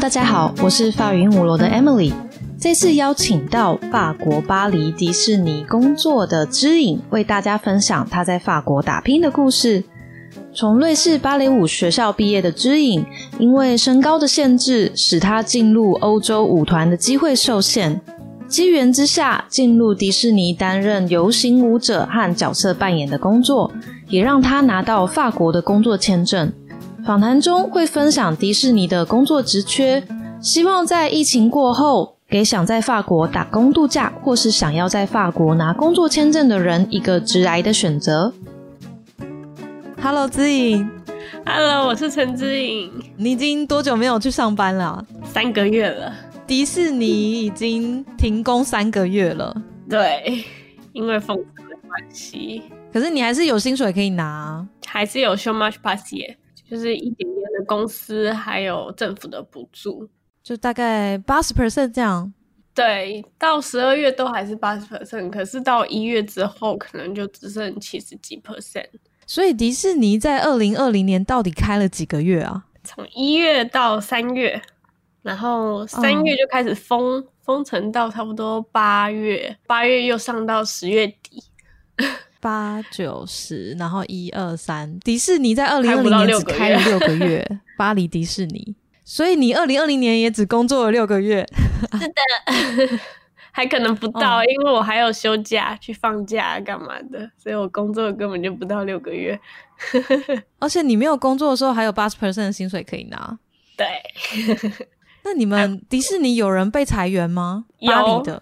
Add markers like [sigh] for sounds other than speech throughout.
大家好，我是法语五楼的 Emily。这次邀请到法国巴黎迪士尼工作的知影，为大家分享他在法国打拼的故事。从瑞士芭蕾舞学校毕业的知影，因为身高的限制，使他进入欧洲舞团的机会受限。机缘之下，进入迪士尼担任游行舞者和角色扮演的工作，也让他拿到法国的工作签证。访谈中会分享迪士尼的工作职缺，希望在疫情过后，给想在法国打工度假或是想要在法国拿工作签证的人一个直来的选择。Hello，知颖。Hello，我是陈知颖。你已经多久没有去上班了？三个月了。迪士尼已经停工三个月了，对，因为封城的关系。可是你还是有薪水可以拿，还是有 so much pass 就是一点点的公司还有政府的补助，就大概八十 percent 这样。对，到十二月都还是八十 percent，可是到一月之后可能就只剩七十几 percent。所以迪士尼在二零二零年到底开了几个月啊？从一月到三月。然后三月就开始封封城到差不多八月，八月又上到十月底，八九十，然后一二三，迪士尼在二零二零年只开了六个月，[laughs] 巴黎迪士尼，所以你二零二零年也只工作了六个月，是的，[laughs] 还可能不到，因为我还有休假去放假干嘛的，所以我工作根本就不到六个月，[laughs] 而且你没有工作的时候还有八十 percent 的薪水可以拿，对。那你们迪士尼有人被裁员吗？巴黎的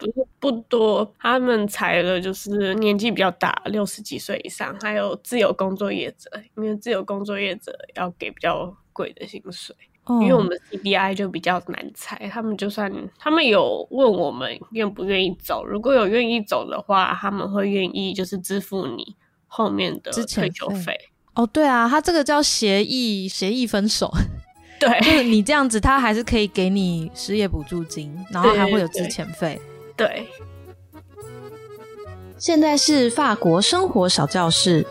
不是不多，他们裁了就是年纪比较大，六十几岁以上，还有自由工作业者，因为自由工作业者要给比较贵的薪水，因为我们 CDI 就比较难裁。他们就算他们有问我们愿不愿意走，如果有愿意走的话，他们会愿意就是支付你后面的退休费。哦，对啊，他这个叫协议，协议分手。[laughs] 对，就是你这样子，他还是可以给你失业补助金，然后还会有之前费。对。现在是法国生活小教室，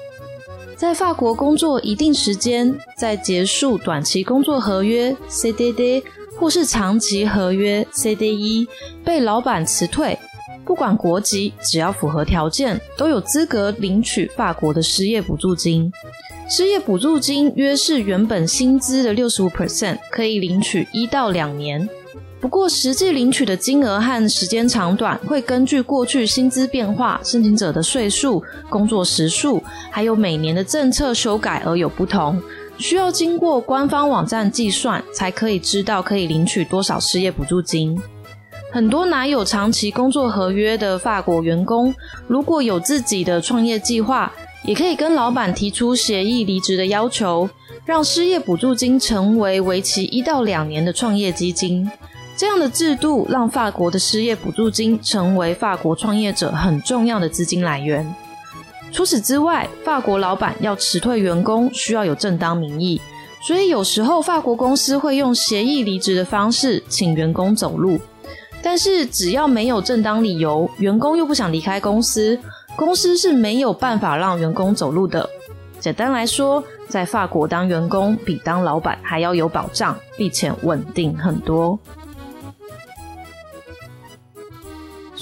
在法国工作一定时间，在结束短期工作合约 （CDD） 或是长期合约 （CDE） 被老板辞退，不管国籍，只要符合条件，都有资格领取法国的失业补助金。失业补助金约是原本薪资的六十五 percent，可以领取一到两年。不过实际领取的金额和时间长短会根据过去薪资变化、申请者的岁数、工作时数，还有每年的政策修改而有不同。需要经过官方网站计算，才可以知道可以领取多少失业补助金。很多拿有长期工作合约的法国员工，如果有自己的创业计划。也可以跟老板提出协议离职的要求，让失业补助金成为为期一到两年的创业基金。这样的制度让法国的失业补助金成为法国创业者很重要的资金来源。除此之外，法国老板要辞退员工需要有正当名义，所以有时候法国公司会用协议离职的方式请员工走路。但是只要没有正当理由，员工又不想离开公司。公司是没有办法让员工走路的。简单来说，在法国当员工比当老板还要有保障，并且稳定很多。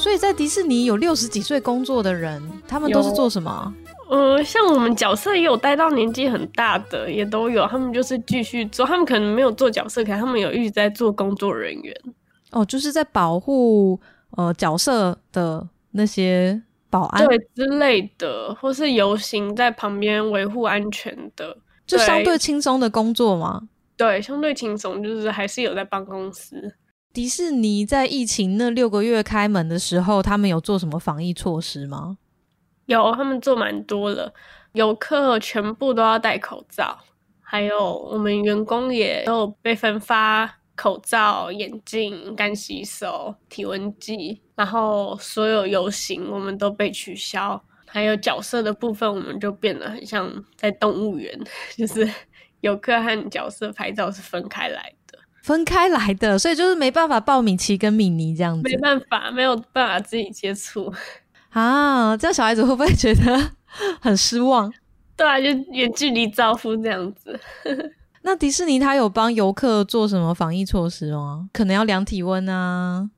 所以在迪士尼有六十几岁工作的人，他们都是做什么？呃，像我们角色也有待到年纪很大的，也都有。他们就是继续做，他们可能没有做角色，可他们有一直在做工作人员。哦，就是在保护呃角色的那些。保安对之类的，或是游行在旁边维护安全的，就相对轻松的工作吗？对，相对轻松，就是还是有在帮公司。迪士尼在疫情那六个月开门的时候，他们有做什么防疫措施吗？有，他们做蛮多的，游客全部都要戴口罩，还有我们员工也都被分发。口罩、眼镜、干洗手、体温计，然后所有游行我们都被取消，还有角色的部分我们就变得很像在动物园，[laughs] 就是游客和角色拍照是分开来，分开来的，所以就是没办法抱米奇跟米妮这样子，没办法，没有办法自己接触啊，这样小孩子会不会觉得很失望？对啊，就远距离招呼这样子。那迪士尼它有帮游客做什么防疫措施吗？可能要量体温啊。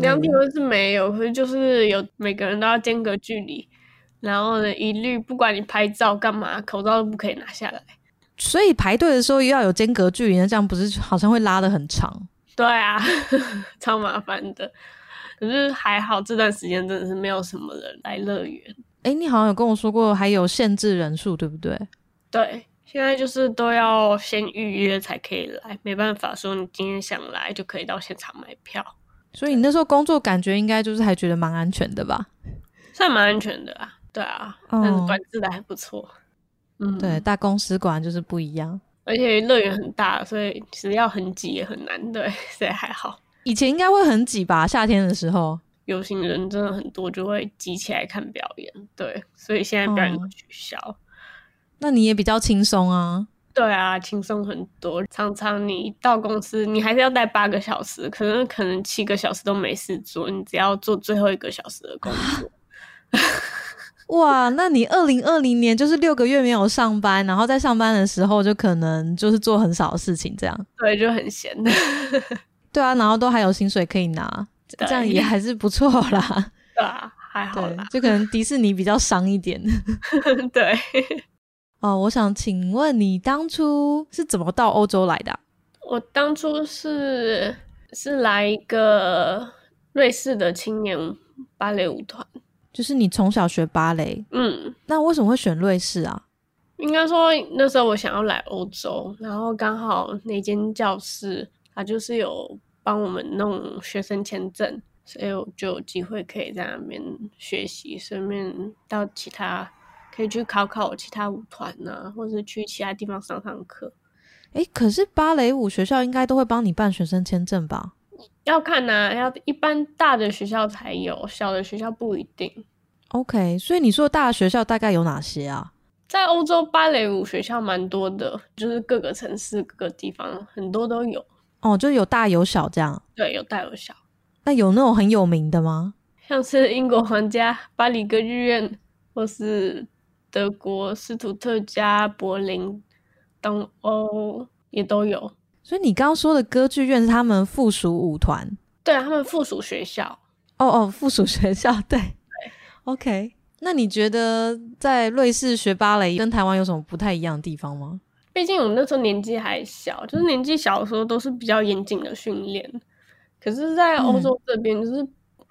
量体温是没有，可是就是有每个人都要间隔距离，然后呢，一律不管你拍照干嘛，口罩都不可以拿下来。所以排队的时候又要有间隔距离，那这样不是好像会拉的很长？对啊，[laughs] 超麻烦的。可是还好这段时间真的是没有什么人来乐园。哎，你好像有跟我说过还有限制人数，对不对？对，现在就是都要先预约才可以来，没办法说你今天想来就可以到现场买票。所以你那时候工作感觉应该就是还觉得蛮安全的吧？算蛮安全的啊，对啊，但是管制的还不错。嗯，对，大公司果然就是不一样，而且乐园很大，所以其实要很挤也很难。对，所以还好。以前应该会很挤吧？夏天的时候，游行人真的很多，就会挤起来看表演。对，所以现在表演都取消。那你也比较轻松啊？对啊，轻松很多。常常你到公司，你还是要待八个小时，可能可能七个小时都没事做，你只要做最后一个小时的工作。[laughs] 哇，那你二零二零年就是六个月没有上班，然后在上班的时候就可能就是做很少的事情，这样对，就很闲的。[laughs] 对啊，然后都还有薪水可以拿，这样也还是不错啦。[laughs] 对啊，还好啦，就可能迪士尼比较伤一点。[laughs] 对。哦，我想请问你当初是怎么到欧洲来的？我当初是是来一个瑞士的青年芭蕾舞团，就是你从小学芭蕾，嗯，那为什么会选瑞士啊？应该说那时候我想要来欧洲，然后刚好那间教室它就是有帮我们弄学生签证，所以我就有机会可以在那边学习，顺便到其他。可以去考考其他舞团呐，或者是去其他地方上上课。哎，可是芭蕾舞学校应该都会帮你办学生签证吧？要看呐，要一般大的学校才有，小的学校不一定。OK，所以你说大的学校大概有哪些啊？在欧洲芭蕾舞学校蛮多的，就是各个城市、各个地方很多都有。哦，就有大有小这样。对，有大有小。那有那种很有名的吗？[laughs] 像是英国皇家巴黎歌剧院，或是。德国斯图特加、柏林、东欧也都有，所以你刚刚说的歌剧院是他们附属舞团，对他们附属学校。哦哦，附属学校，对对。[laughs] OK，那你觉得在瑞士学芭蕾跟台湾有什么不太一样的地方吗？毕竟我们那时候年纪还小，就是年纪小的时候都是比较严谨的训练，可是，在欧洲这边，就是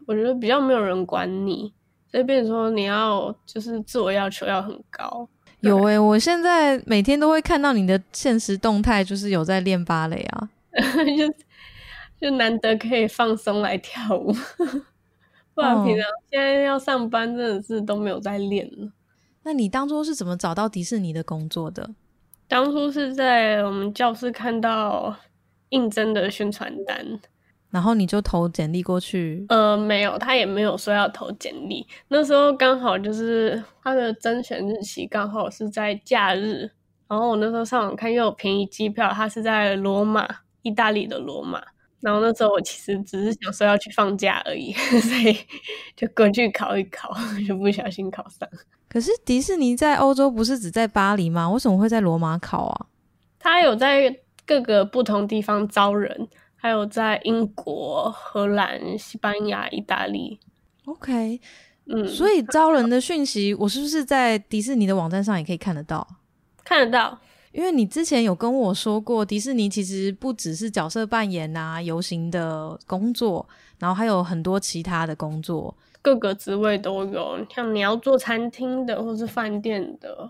我觉得比较没有人管你。所以，变成说你要就是自我要求要很高。有诶，我现在每天都会看到你的现实动态，就是有在练芭蕾啊，[laughs] 就就难得可以放松来跳舞，[laughs] 不然平常现在要上班，真的是都没有在练了。那你当初是怎么找到迪士尼的工作的？当初是在我们教室看到应征的宣传单。然后你就投简历过去？呃，没有，他也没有说要投简历。那时候刚好就是他的甄选日期刚好是在假日，然后我那时候上网看又有便宜机票，他是在罗马，意大利的罗马。然后那时候我其实只是想说要去放假而已，[laughs] 所以就过去考一考，[laughs] 就不小心考上。可是迪士尼在欧洲不是只在巴黎吗？为什么会在罗马考啊？他有在各个不同地方招人。还有在英国、荷兰、西班牙、意大利，OK，嗯，所以招人的讯息，我是不是在迪士尼的网站上也可以看得到？看得到，因为你之前有跟我说过，迪士尼其实不只是角色扮演啊、游行的工作，然后还有很多其他的工作，各个职位都有，像你要做餐厅的，或是饭店的，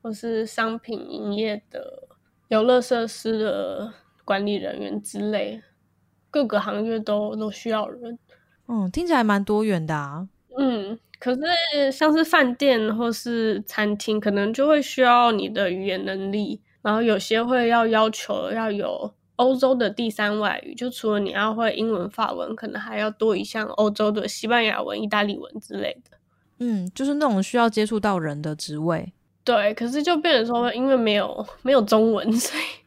或是商品营业的、游乐设施的。管理人员之类，各个行业都都需要人。嗯，听起来蛮多元的啊。嗯，可是像是饭店或是餐厅，可能就会需要你的语言能力，然后有些会要要求要有欧洲的第三外语，就除了你要会英文、法文，可能还要多一项欧洲的西班牙文、意大利文之类的。嗯，就是那种需要接触到人的职位。对，可是就变成说，因为没有没有中文，所以。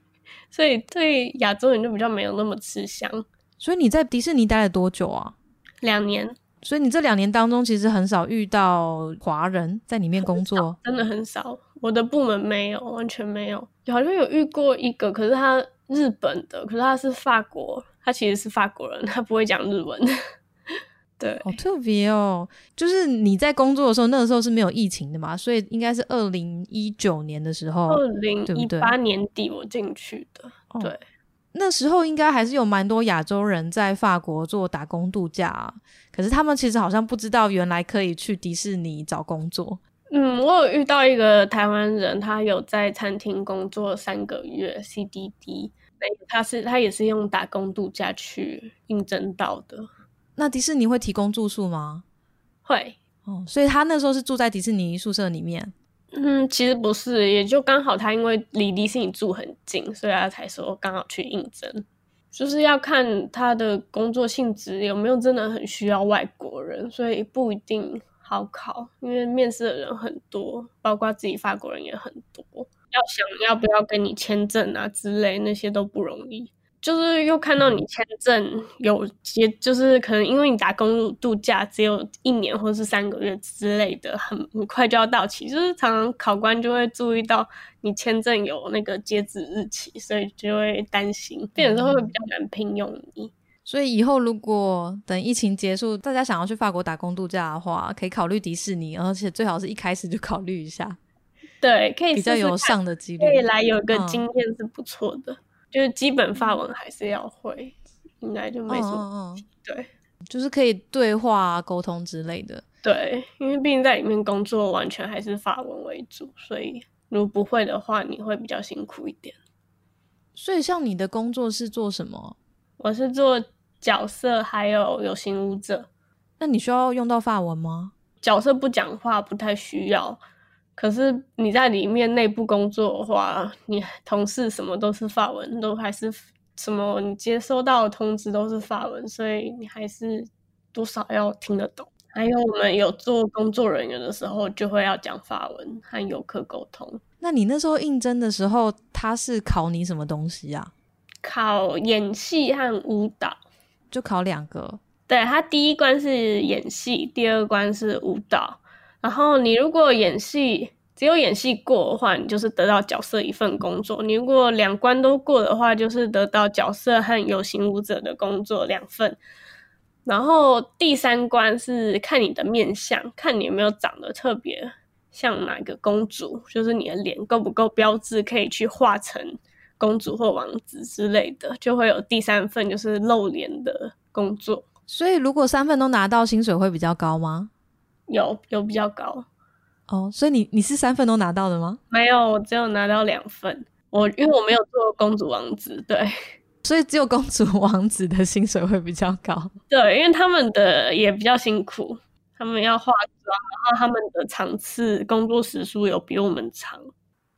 所以对亚洲人就比较没有那么吃香。所以你在迪士尼待了多久啊？两年。所以你这两年当中，其实很少遇到华人在里面工作，真的很少。我的部门没有，完全没有。好像有遇过一个，可是他日本的，可是他是法国，他其实是法国人，他不会讲日文。对，好特别哦。就是你在工作的时候，那个时候是没有疫情的嘛，所以应该是二零一九年的时候，二零一八年底我进去的。对，那时候应该还是有蛮多亚洲人在法国做打工度假，可是他们其实好像不知道原来可以去迪士尼找工作。嗯，我有遇到一个台湾人，他有在餐厅工作三个月，CDD，他是他也是用打工度假去应征到的。那迪士尼会提供住宿吗？会哦，所以他那时候是住在迪士尼宿舍里面。嗯，其实不是，也就刚好他因为离迪士尼住很近，所以他才说刚好去应征。就是要看他的工作性质有没有真的很需要外国人，所以不一定好考，因为面试的人很多，包括自己法国人也很多，要想要不要跟你签证啊之类那些都不容易。就是又看到你签证有些，就是可能因为你打工度假只有一年或者是三个月之类的，很很快就要到期。就是常常考官就会注意到你签证有那个截止日期，所以就会担心，变成会比较难聘用你。所以以后如果等疫情结束，大家想要去法国打工度假的话，可以考虑迪士尼，而且最好是一开始就考虑一下。对，可以比较有上的几率，可以来有个经验是不错的。就是基本法文还是要会，应该就没什么。对，就是可以对话沟通之类的。对，因为毕竟在里面工作，完全还是法文为主，所以如果不会的话，你会比较辛苦一点。所以，像你的工作是做什么？我是做角色，还有有形舞者。那你需要用到法文吗？角色不讲话，不太需要。可是你在里面内部工作的话，你同事什么都是法文，都还是什么你接收到的通知都是法文，所以你还是多少要听得懂。还有我们有做工作人员的时候，就会要讲法文和游客沟通。那你那时候应征的时候，他是考你什么东西啊？考演戏和舞蹈，就考两个。对他第一关是演戏，第二关是舞蹈。然后你如果演戏只有演戏过的话，你就是得到角色一份工作；你如果两关都过的话，就是得到角色和有形舞者的工作两份。然后第三关是看你的面相，看你有没有长得特别像哪个公主，就是你的脸够不够标志，可以去画成公主或王子之类的，就会有第三份就是露脸的工作。所以如果三份都拿到，薪水会比较高吗？有有比较高哦，所以你你是三份都拿到的吗？没有，我只有拿到两份。我因为我没有做公主王子，对，[laughs] 所以只有公主王子的薪水会比较高。对，因为他们的也比较辛苦，他们要化妆，然后他们的场次工作时数有比我们长。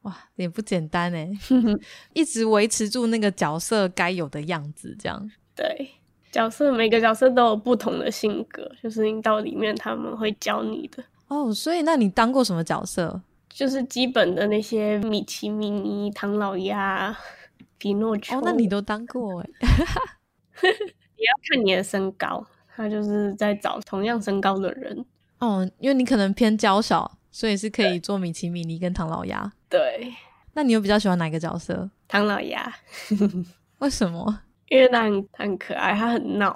哇，也不简单哎，[laughs] 一直维持住那个角色该有的样子，这样对。角色每个角色都有不同的性格，就是你到里面他们会教你的哦。所以，那你当过什么角色？就是基本的那些米奇、米妮、唐老鸭、皮诺丘。哦，那你都当过哎。[laughs] 也要看你的身高，他就是在找同样身高的人。哦，因为你可能偏娇小，所以是可以做米奇、米妮跟唐老鸭。对。那你又比较喜欢哪个角色？唐老鸭。为什么？因为他很很可爱，他很闹，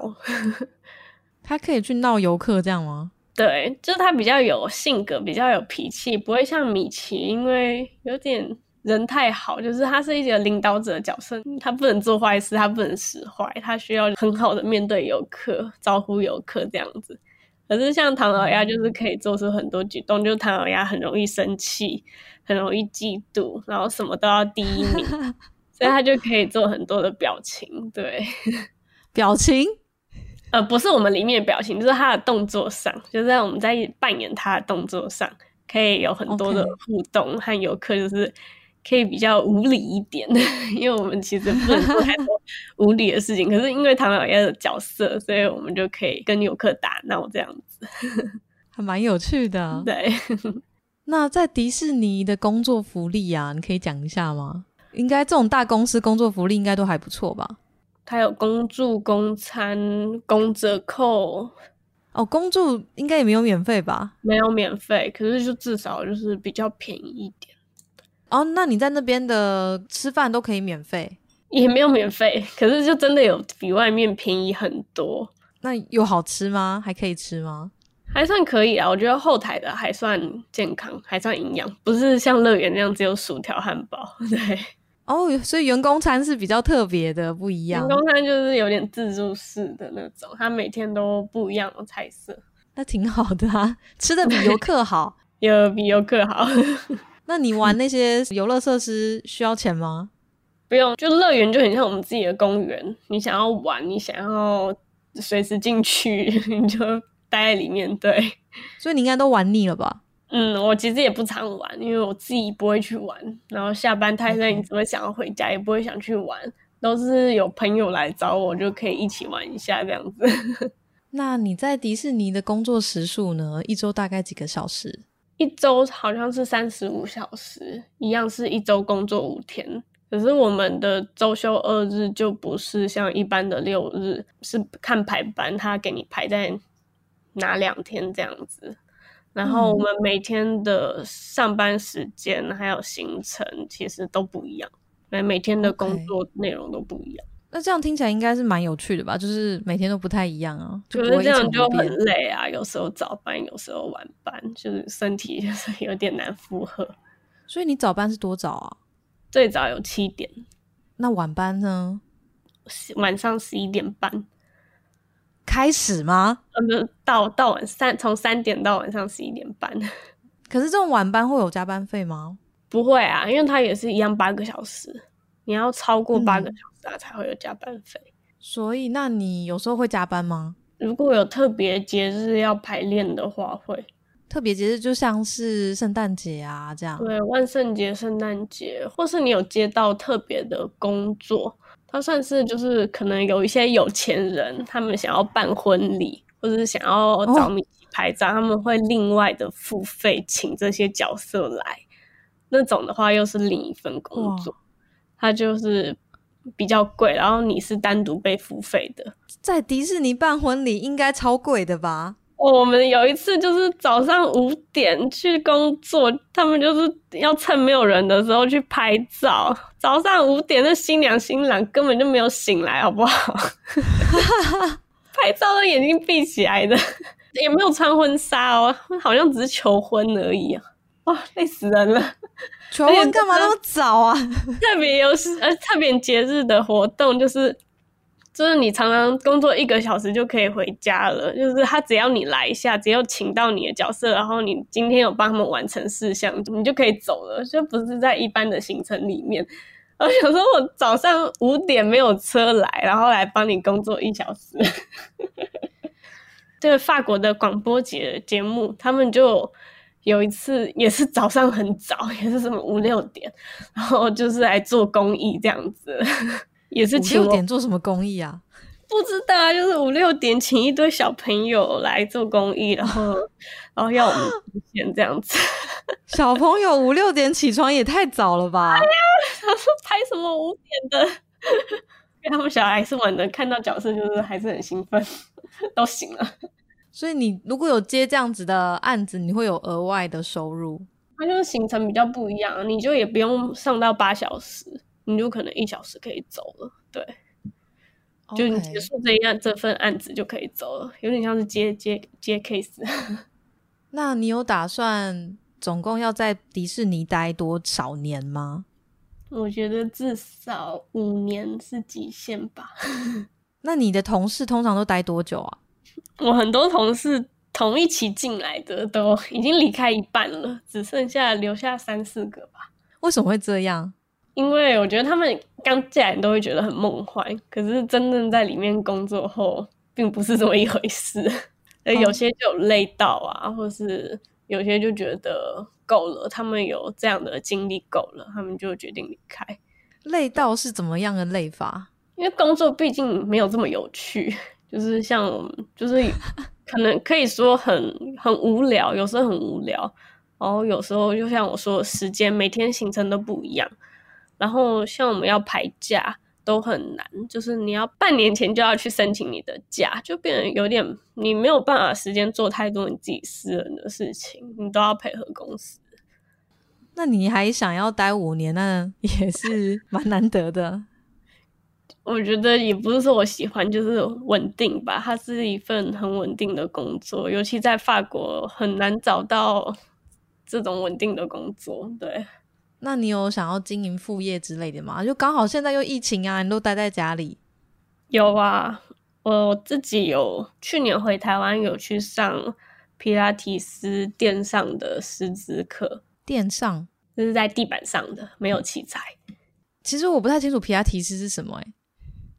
[laughs] 他可以去闹游客这样吗？[laughs] 对，就是他比较有性格，比较有脾气，不会像米奇，因为有点人太好，就是他是一个领导者的角色，他不能做坏事，他不能使坏，他需要很好的面对游客，招呼游客这样子。可是像唐老鸭，就是可以做出很多举动，就是唐老鸭很容易生气，很容易嫉妒，然后什么都要第一名。[laughs] 所以他就可以做很多的表情，对，[laughs] 表情，呃，不是我们里面的表情，就是他的动作上，就是在我们在扮演他的动作上，可以有很多的互动和游客，就是可以比较无理一点，[laughs] 因为我们其实不能做太多 [laughs] 无理的事情，可是因为唐老鸭的角色，所以我们就可以跟游客打闹这样子，还蛮有趣的。对，那在迪士尼的工作福利啊，你可以讲一下吗？应该这种大公司工作福利应该都还不错吧？它有公住、公餐、公折扣。哦，公住应该也没有免费吧？没有免费，可是就至少就是比较便宜一点。哦，那你在那边的吃饭都可以免费？也没有免费，可是就真的有比外面便宜很多。那有好吃吗？还可以吃吗？还算可以啊，我觉得后台的还算健康，还算营养，不是像乐园那样只有薯条、汉堡。[laughs] 对，哦，所以员工餐是比较特别的，不一样。员工餐就是有点自助式的那种，它每天都不一样的菜色，那挺好的啊，吃的 [laughs] 比游客好，有比游客好。那你玩那些游乐设施需要钱吗？不用，就乐园就很像我们自己的公园，你想要玩，你想要随时进去，[laughs] 你就。待在里面，对，所以你应该都玩腻了吧？嗯，我其实也不常玩，因为我自己不会去玩。然后下班太累，你只会想要回家，也不会想去玩。都是有朋友来找我，就可以一起玩一下这样子。[laughs] 那你在迪士尼的工作时数呢？一周大概几个小时？一周好像是三十五小时，一样是一周工作五天。可是我们的周休二日就不是像一般的六日，是看排班，他给你排在。哪两天这样子，然后我们每天的上班时间还有行程其实都不一样，每每天的工作内容都不一样。那这样听起来应该是蛮有趣的吧？就是每天都不太一样啊，觉得这样就很累啊。有时候早班，有时候晚班，就是身体就是有点难负荷。[laughs] 所以你早班是多早啊？最早有七点。那晚班呢？晚上十一点半。开始吗？嗯，到到晚三，从三点到晚上十一点半。[laughs] 可是这种晚班会有加班费吗？不会啊，因为它也是一样八个小时，你要超过八个小时啊才会有加班费。所以，那你有时候会加班吗？如果有特别节日要排练的话，会。特别节日就像是圣诞节啊这样。对，万圣节、圣诞节，或是你有接到特别的工作。他算是就是可能有一些有钱人，他们想要办婚礼，或者是想要找米奇拍照，他们会另外的付费请这些角色来。那种的话又是另一份工作，它就是比较贵，然后你是单独被付费的。在迪士尼办婚礼应该超贵的吧？我们有一次就是早上五点去工作，他们就是要趁没有人的时候去拍照。早上五点，那新娘新郎根本就没有醒来，好不好？[laughs] 拍照都眼睛闭起来的，也没有穿婚纱哦，好像只是求婚而已啊！哇，累死人了！求婚干嘛那么早啊？[laughs] 特别有呃特别节日的活动就是。就是你常常工作一个小时就可以回家了，就是他只要你来一下，只要请到你的角色，然后你今天有帮他们完成事项，你就可以走了，就不是在一般的行程里面。我想说，我早上五点没有车来，然后来帮你工作一小时。[laughs] 这个法国的广播节节目，他们就有一次也是早上很早，也是什么五六点，然后就是来做公益这样子。也是五六点做什么公益啊？[laughs] 不知道啊，就是五六点请一堆小朋友来做公益，然后 [laughs] 然后要我们出现这样子。[laughs] 小朋友五六点起床也太早了吧？哎呀，他说拍什么五点的？他们小孩是玩的，看到角色就是还是很兴奋，都醒了。所以你如果有接这样子的案子，你会有额外的收入。它就是行程比较不一样，你就也不用上到八小时。你就可能一小时可以走了，对，就你结束这一案这份案子就可以走了，有点像是接接接 case。[laughs] 那你有打算总共要在迪士尼待多少年吗？我觉得至少五年是极限吧。[laughs] 那你的同事通常都待多久啊？[laughs] 我很多同事同一起进来的都已经离开一半了，只剩下留下三四个吧。为什么会这样？因为我觉得他们刚进来都会觉得很梦幻，可是真正在里面工作后，并不是这么一回事。[laughs] 有些就累到啊，或是有些就觉得够了，他们有这样的经历够了，他们就决定离开。累到是怎么样的累法？因为工作毕竟没有这么有趣，就是像就是可能可以说很很无聊，有时候很无聊，然后有时候就像我说，时间每天行程都不一样。然后像我们要排假都很难，就是你要半年前就要去申请你的假，就变得有点你没有办法时间做太多你自己私人的事情，你都要配合公司。那你还想要待五年，那也是 [laughs] 蛮难得的。我觉得也不是说我喜欢，就是稳定吧。它是一份很稳定的工作，尤其在法国很难找到这种稳定的工作。对，那你有想要经营副业之类的吗？就刚好现在又疫情啊，你都待在家里。有啊，我自己有去年回台湾有去上皮拉提斯垫上的师资课，垫上就是在地板上的，没有器材。其实我不太清楚皮拉提斯是什么，哎。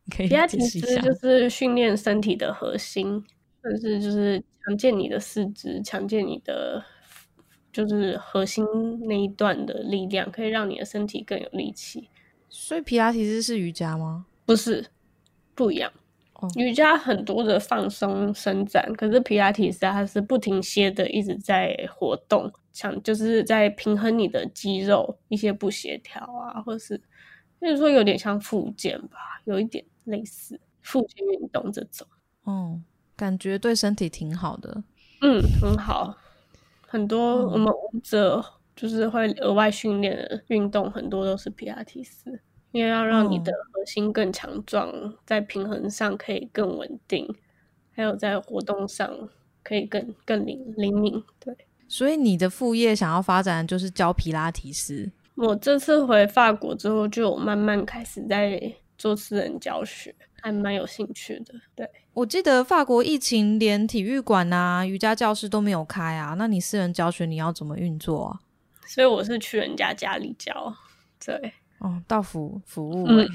皮拉提斯就是训练身体的核心，但是就是强健你的四肢，强健你的就是核心那一段的力量，可以让你的身体更有力气。所以皮拉提斯是瑜伽吗？不是，不一样。瑜伽很多的放松伸展，可是皮拉提斯它是不停歇的一直在活动，想就是在平衡你的肌肉一些不协调啊，或是就是说有点像复健吧，有一点。类似复健运动这种，哦，感觉对身体挺好的。嗯，很好。很多我们舞者就是会额外训练的运动，很多都是皮拉提斯，因为要让你的核心更强壮，在平衡上可以更稳定，还有在活动上可以更更灵灵敏。对，所以你的副业想要发展就是教皮拉提斯。我这次回法国之后，就慢慢开始在。做私人教学还蛮有兴趣的。对我记得法国疫情连体育馆啊、瑜伽教室都没有开啊，那你私人教学你要怎么运作啊？所以我是去人家家里教。对，哦，到服服务。嗯，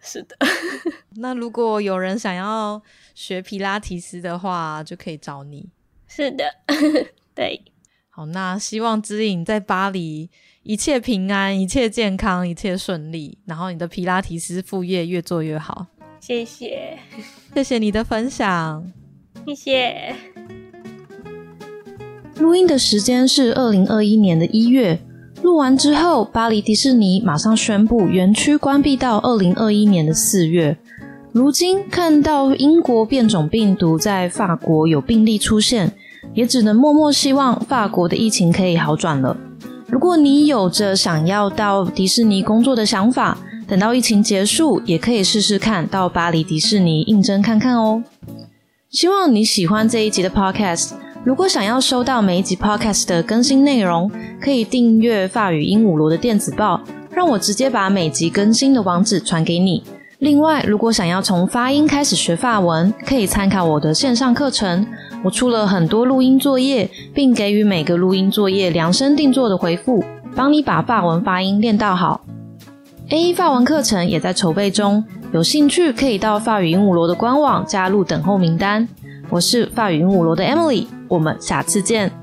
是的。[laughs] 那如果有人想要学皮拉提斯的话，就可以找你。是的，[laughs] 对。好，那希望知影在巴黎。一切平安，一切健康，一切顺利。然后你的皮拉提斯副业越做越好。谢谢，谢谢你的分享。谢谢。录音的时间是二零二一年的一月。录完之后，巴黎迪士尼马上宣布园区关闭到二零二一年的四月。如今看到英国变种病毒在法国有病例出现，也只能默默希望法国的疫情可以好转了。如果你有着想要到迪士尼工作的想法，等到疫情结束，也可以试试看到巴黎迪士尼应征看看哦。希望你喜欢这一集的 Podcast。如果想要收到每一集 Podcast 的更新内容，可以订阅法语鹦鹉螺的电子报，让我直接把每集更新的网址传给你。另外，如果想要从发音开始学法文，可以参考我的线上课程。我出了很多录音作业，并给予每个录音作业量身定做的回复，帮你把法文发音练到好。A 法文课程也在筹备中，有兴趣可以到法语鹦鹉螺的官网加入等候名单。我是法语鹦鹉螺的 Emily，我们下次见。